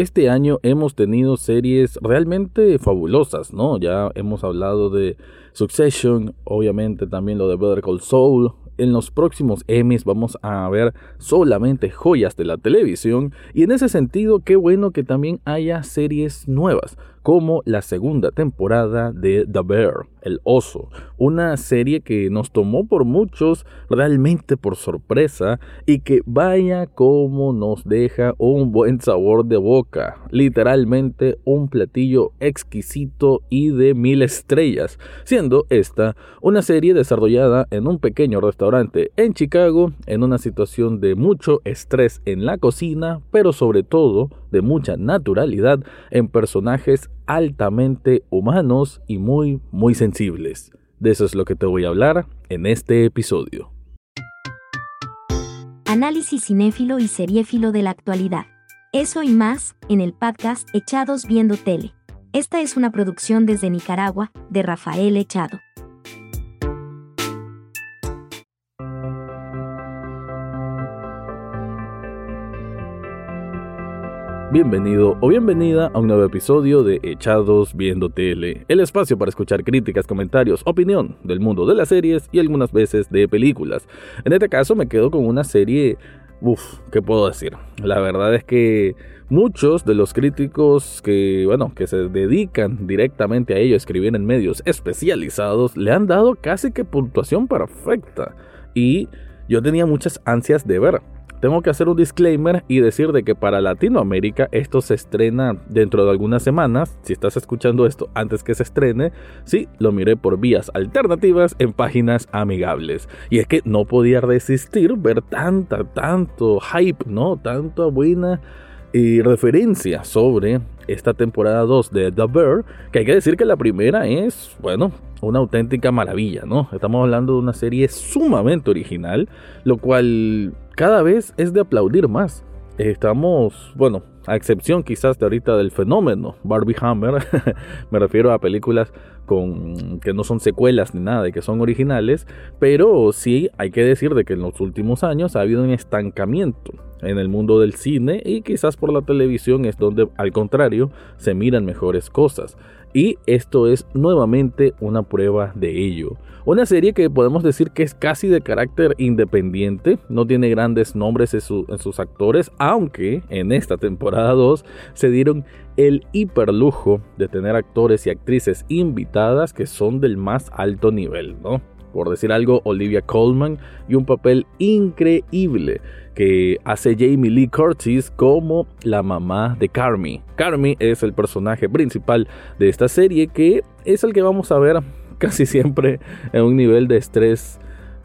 este año hemos tenido series realmente fabulosas, ¿no? Ya hemos hablado de Succession, obviamente también lo de Better Call Saul, en los próximos Emmys vamos a ver solamente joyas de la televisión. Y en ese sentido qué bueno que también haya series nuevas como la segunda temporada de The Bear, el oso, una serie que nos tomó por muchos realmente por sorpresa y que vaya como nos deja un buen sabor de boca, literalmente un platillo exquisito y de mil estrellas, siendo esta una serie desarrollada en un pequeño restaurante en Chicago, en una situación de mucho estrés en la cocina, pero sobre todo de mucha naturalidad en personajes altamente humanos y muy, muy sensibles. De eso es lo que te voy a hablar en este episodio. Análisis cinéfilo y seriéfilo de la actualidad. Eso y más, en el podcast Echados Viendo Tele. Esta es una producción desde Nicaragua, de Rafael Echado. Bienvenido o bienvenida a un nuevo episodio de Echados Viendo Tele, el espacio para escuchar críticas, comentarios, opinión del mundo de las series y algunas veces de películas. En este caso me quedo con una serie, uff, ¿qué puedo decir? La verdad es que muchos de los críticos que, bueno, que se dedican directamente a ello, escribir en medios especializados, le han dado casi que puntuación perfecta. Y yo tenía muchas ansias de ver tengo que hacer un disclaimer y decir de que para Latinoamérica esto se estrena dentro de algunas semanas. Si estás escuchando esto antes que se estrene, sí, lo miré por vías alternativas en páginas amigables. Y es que no podía resistir ver tanta, tanto hype, ¿no? Tanta buena y referencia sobre esta temporada 2 de The Bear, que hay que decir que la primera es, bueno, una auténtica maravilla, ¿no? Estamos hablando de una serie sumamente original, lo cual cada vez es de aplaudir más. Estamos, bueno, a excepción quizás de ahorita del fenómeno Barbie Hammer, me refiero a películas con que no son secuelas ni nada, y que son originales, pero sí hay que decir de que en los últimos años ha habido un estancamiento en el mundo del cine y quizás por la televisión es donde al contrario se miran mejores cosas. Y esto es nuevamente una prueba de ello. Una serie que podemos decir que es casi de carácter independiente, no tiene grandes nombres en, sus actores, aunque en esta temporada 2 se dieron el hiperlujo de tener actores y actrices invitadas que son del más alto nivel, ¿no? Por decir algo, Olivia Colman y un papel increíble que hace Jamie Lee Curtis como la mamá de Carmi. Carmi es el personaje principal de esta serie que es el que vamos a ver casi siempre en un nivel de estrés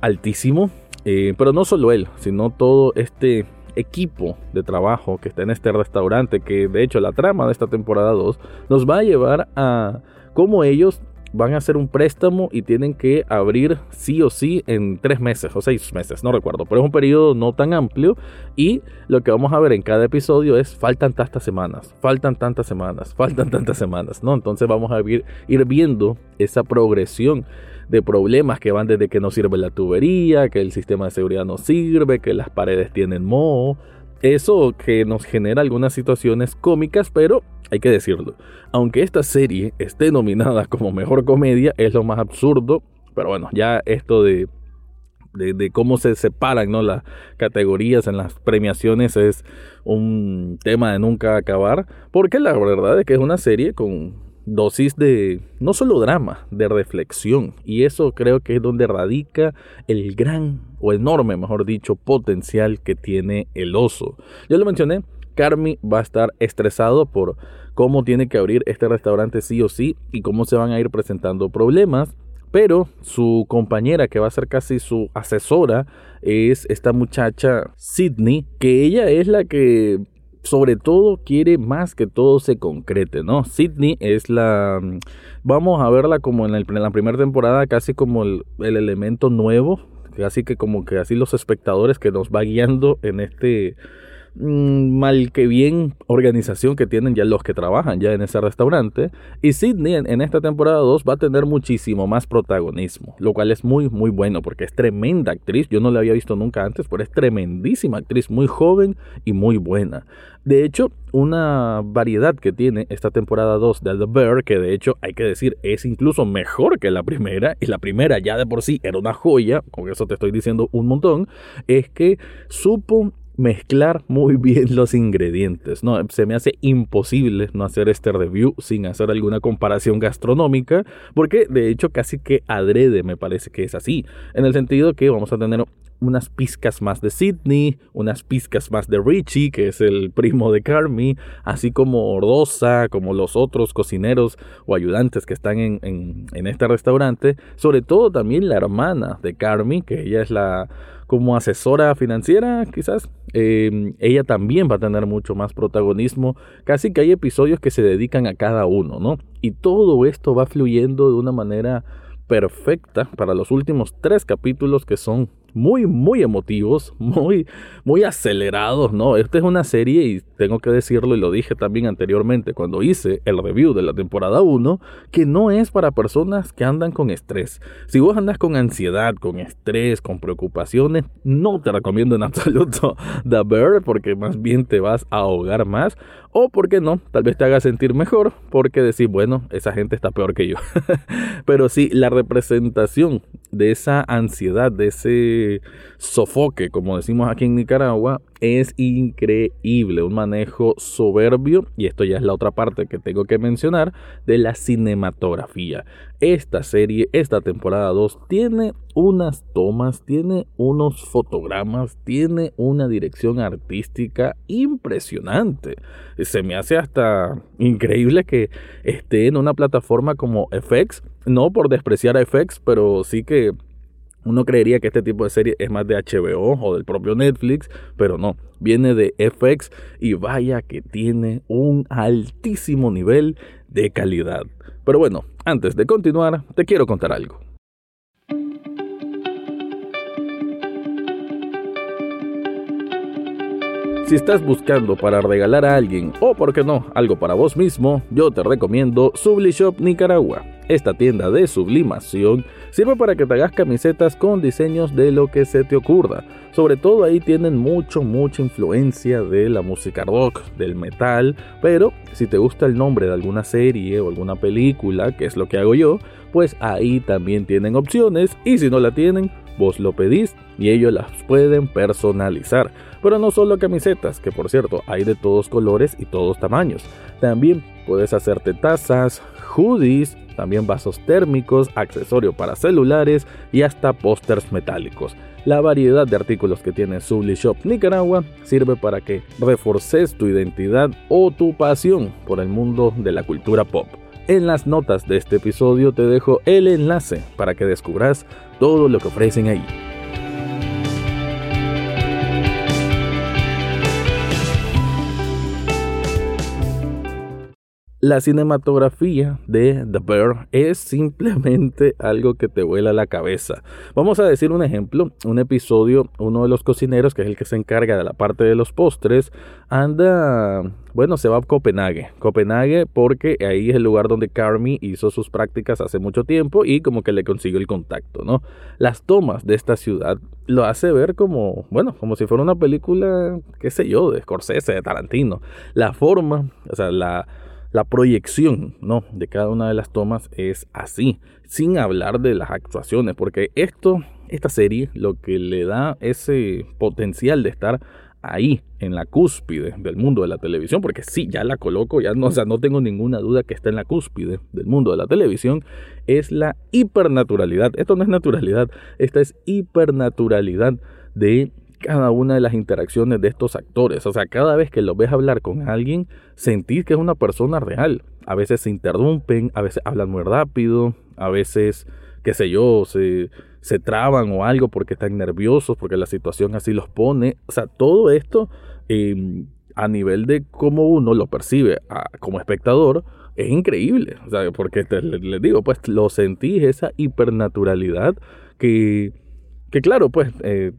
altísimo. Eh, pero no solo él, sino todo este equipo de trabajo que está en este restaurante, que de hecho la trama de esta temporada 2 nos va a llevar a cómo ellos van a hacer un préstamo y tienen que abrir sí o sí en tres meses o seis meses, no recuerdo, pero es un periodo no tan amplio y lo que vamos a ver en cada episodio es faltan tantas semanas, faltan tantas semanas, faltan tantas semanas, ¿no? Entonces vamos a ir, viendo esa progresión de problemas que van desde que no sirve la tubería, que el sistema de seguridad no sirve, que las paredes tienen moho, eso que nos genera algunas situaciones cómicas, pero hay que decirlo. Aunque esta serie esté nominada como mejor comedia, es lo más absurdo. Pero bueno, ya esto de, de, cómo se separan ¿no? las categorías en las premiaciones es un tema de nunca acabar. Porque la verdad es que es una serie con dosis de no solo drama, de reflexión. Y eso creo que es donde radica el gran o enorme, mejor dicho, potencial que tiene el oso. Yo lo mencioné, Carmi va a estar estresado por cómo tiene que abrir este restaurante sí o sí y cómo se van a ir presentando problemas. Pero su compañera, que va a ser casi su asesora, es esta muchacha Sydney, que ella es la que sobre todo quiere más que todo se concrete, ¿no? Sydney es la... Vamos a verla como en, la primera temporada, casi como el, elemento nuevo, casi que como que así los espectadores que nos va guiando en este mal que bien organización que tienen ya los que trabajan ya en ese restaurante. Y Sidney en, esta temporada 2 va a tener muchísimo más protagonismo, lo cual es muy, muy bueno porque es tremenda actriz. Yo no la había visto nunca antes, pero es tremendísima actriz, muy joven y muy buena. De hecho, una variedad que tiene esta temporada 2 de The Bear, que de hecho hay que decir es incluso mejor que la primera, y la primera ya de por sí era una joya, con eso te estoy diciendo un montón, es que supo mezclar muy bien los ingredientes. No, se me hace imposible no hacer este review sin hacer alguna comparación gastronómica, porque de hecho casi que adrede me parece que es así, en el sentido que vamos a tener unas pizcas más de Sidney, unas pizcas más de Richie, que es el primo de Carmi, así como Rosa, como los otros cocineros o ayudantes que están en, en, en este restaurante, sobre todo también la hermana de Carmi, que ella es la como asesora financiera, quizás, eh, ella también va a tener mucho más protagonismo. Casi que hay episodios que se dedican a cada uno, ¿no? Y todo esto va fluyendo de una manera perfecta para los últimos tres capítulos que son muy, muy emotivos, muy, muy acelerados, ¿no? Esta es una serie, y tengo que decirlo, y lo dije también anteriormente cuando hice el review de la temporada 1, que no es para personas que andan con estrés. Si vos andas con ansiedad, con estrés, con preocupaciones, no te recomiendo en absoluto The Bear, porque más bien te vas a ahogar más, o porque no, tal vez te haga sentir mejor, porque decir, bueno, esa gente está peor que yo. Pero sí, la representación de esa ansiedad, de ese sofoque, como decimos aquí en Nicaragua, es increíble, un manejo soberbio, y esto ya es la otra parte que tengo que mencionar, de la cinematografía. Esta serie, esta temporada 2, tiene unas tomas, tiene unos fotogramas, tiene una dirección artística impresionante. Se me hace hasta increíble que esté en una plataforma como FX, no por despreciar a FX, pero sí que uno creería que este tipo de serie es más de HBO o del propio Netflix, pero no, viene de FX y vaya que tiene un altísimo nivel de calidad. Pero bueno, antes de continuar, te quiero contar algo. Si estás buscando para regalar a alguien o, por qué no, algo para vos mismo, yo te recomiendo Sublishop Nicaragua. Esta tienda de sublimación sirve para que te hagas camisetas con diseños de lo que se te ocurra. Sobre todo ahí tienen mucho, mucha influencia de la música rock, del metal, pero si te gusta el nombre de alguna serie o alguna película, que es lo que hago yo, pues ahí también tienen opciones y si no la tienen, vos lo pedís y ellos las pueden personalizar. Pero no solo camisetas, que por cierto hay de todos colores y todos tamaños. También puedes hacerte tazas, hoodies, también vasos térmicos, accesorio para celulares y hasta pósters metálicos. La variedad de artículos que tiene Subli Shop Nicaragua sirve para que reforces tu identidad o tu pasión por el mundo de la cultura pop. En las notas de este episodio te dejo el enlace para que descubras todo lo que ofrecen ahí. La cinematografía de The Bear es simplemente algo que te vuela la cabeza. Vamos a decir un ejemplo, un episodio, uno de los cocineros, que es el que se encarga de la parte de los postres, anda, bueno, se va a Copenhague. Copenhague porque ahí es el lugar donde Carmi hizo sus prácticas hace mucho tiempo y como que le consiguió el contacto, ¿no? Las tomas de esta ciudad lo hace ver como, bueno, como si fuera una película, qué sé yo, de Scorsese, de Tarantino. La forma, o sea, la la proyección ¿no? de cada una de las tomas es así, sin hablar de las actuaciones, porque esto, esta serie, lo que le da ese potencial de estar ahí, en la cúspide del mundo de la televisión, porque sí, ya la coloco, ya no, o sea, no tengo ninguna duda que está en la cúspide del mundo de la televisión, es la hipernaturalidad. Esto no es naturalidad, esta es hipernaturalidad de cada una de las interacciones de estos actores. O sea, cada vez que lo ves hablar con alguien, sentís que es una persona real. A veces se interrumpen, a veces hablan muy rápido, a veces, qué sé yo, se, se traban o algo porque están nerviosos, porque la situación así los pone. O sea, todo esto em, a nivel de cómo uno lo percibe como espectador, es increíble. O sea, porque les digo, pues lo sentís, esa hipernaturalidad que, que claro, pues... Eh,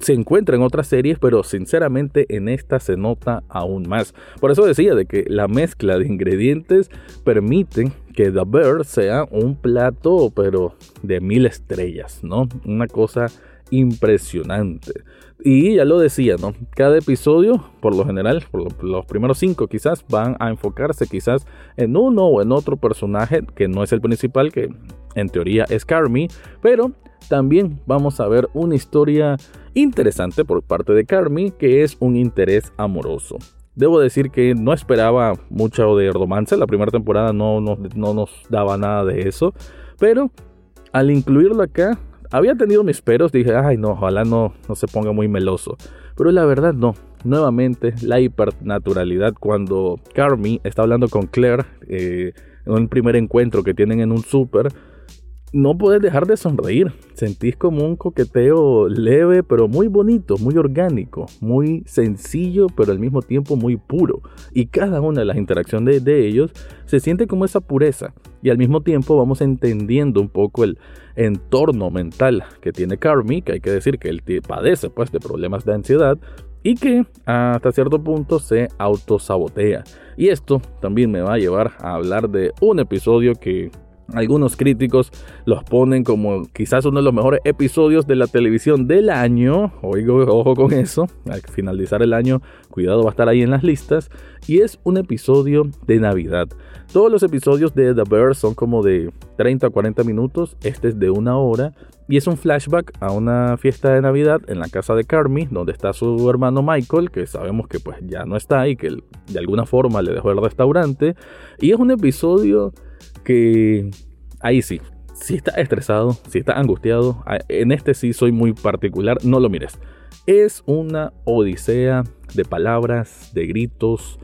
se encuentra en otras series, pero sinceramente en esta se nota aún más. Por eso decía de que la mezcla de ingredientes permite que The Bear sea un plato, pero de mil estrellas, ¿no? Una cosa impresionante. Y ya lo decía, ¿no? Cada episodio, por lo general, por los primeros cinco quizás, van a enfocarse quizás en uno o en otro personaje que no es el principal, que en teoría es Carmi, pero también vamos a ver una historia interesante por parte de Carmi, que es un interés amoroso. Debo decir que no esperaba mucho de romance, la primera temporada no, no, no nos daba nada de eso, pero al incluirlo acá, había tenido mis peros, dije, ay no, ojalá no, no se ponga muy meloso. Pero la verdad no. Nuevamente, la hipernaturalidad cuando Carmi está hablando con Claire eh, en un primer encuentro que tienen en un súper no puedes dejar de sonreír. Sentís como un coqueteo leve, pero muy bonito, muy orgánico, muy sencillo, pero al mismo tiempo muy puro. Y cada una de las interacciones de, ellos se siente como esa pureza. Y al mismo tiempo vamos entendiendo un poco el entorno mental que tiene Carmi, que hay que decir que él padece pues de problemas de ansiedad y que hasta cierto punto se autosabotea. Y esto también me va a llevar a hablar de un episodio que algunos críticos los ponen como quizás uno de los mejores episodios de la televisión del año. Oigo, ojo con eso. Al finalizar el año, cuidado va a estar ahí en las listas. Y es un episodio de Navidad. Todos los episodios de The Bear son como de 30 a 40 minutos. Este es de una hora. Y es un flashback a una fiesta de Navidad en la casa de Carmi, donde está su hermano Michael, que sabemos que pues ya no está y que de alguna forma le dejó el restaurante. Y es un episodio que ahí sí, si está estresado, si está angustiado, en este sí soy muy particular, no lo mires. Es una odisea de palabras, de gritos,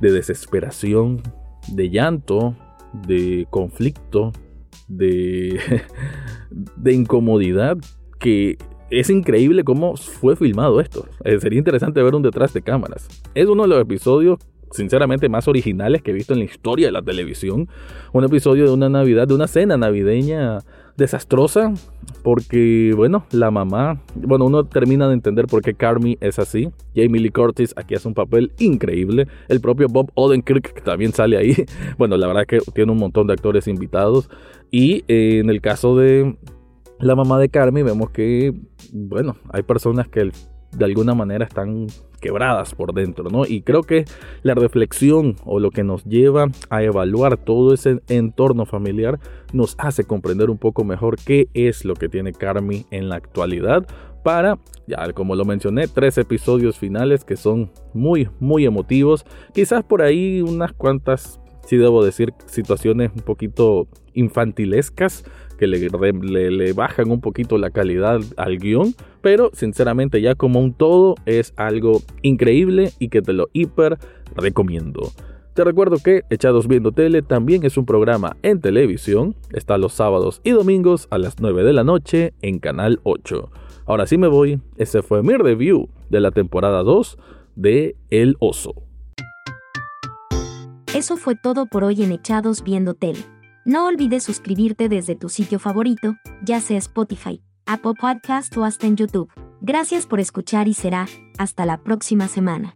de desesperación, de llanto, de conflicto, de, de incomodidad, que es increíble cómo fue filmado esto. Eh, sería interesante ver un detrás de cámaras. Es uno de los episodios sinceramente más originales que he visto en la historia de la televisión. Un episodio de una Navidad, de una cena navideña desastrosa, porque, bueno, la mamá, bueno, uno termina de entender por qué Carmi es así. Jamie Lee Curtis aquí hace un papel increíble. El propio Bob Odenkirk también sale ahí. Bueno, la verdad es que tiene un montón de actores invitados. Y eh, en el caso de la mamá de Carmi, vemos que, bueno, hay personas que de alguna manera están quebradas por dentro, ¿no? Y creo que la reflexión o lo que nos lleva a evaluar todo ese entorno familiar nos hace comprender un poco mejor qué es lo que tiene Carmi en la actualidad para, ya como lo mencioné, tres episodios finales que son muy, muy emotivos. Quizás por ahí unas cuantas, si debo decir, situaciones un poquito infantilescas que le, bajan un poquito la calidad al guion, pero sinceramente ya como un todo es algo increíble y que te lo hiper recomiendo. Te recuerdo que Echados Viendo Tele también es un programa en televisión, está los sábados y domingos a las 9 de la noche en Canal 8. Ahora sí me voy, ese fue mi review de la temporada 2 de El Oso. Eso fue todo por hoy en Echados Viendo Tele. No olvides suscribirte desde tu sitio favorito, ya sea Spotify, Apple Podcast o hasta en YouTube. Gracias por escuchar y será hasta la próxima semana.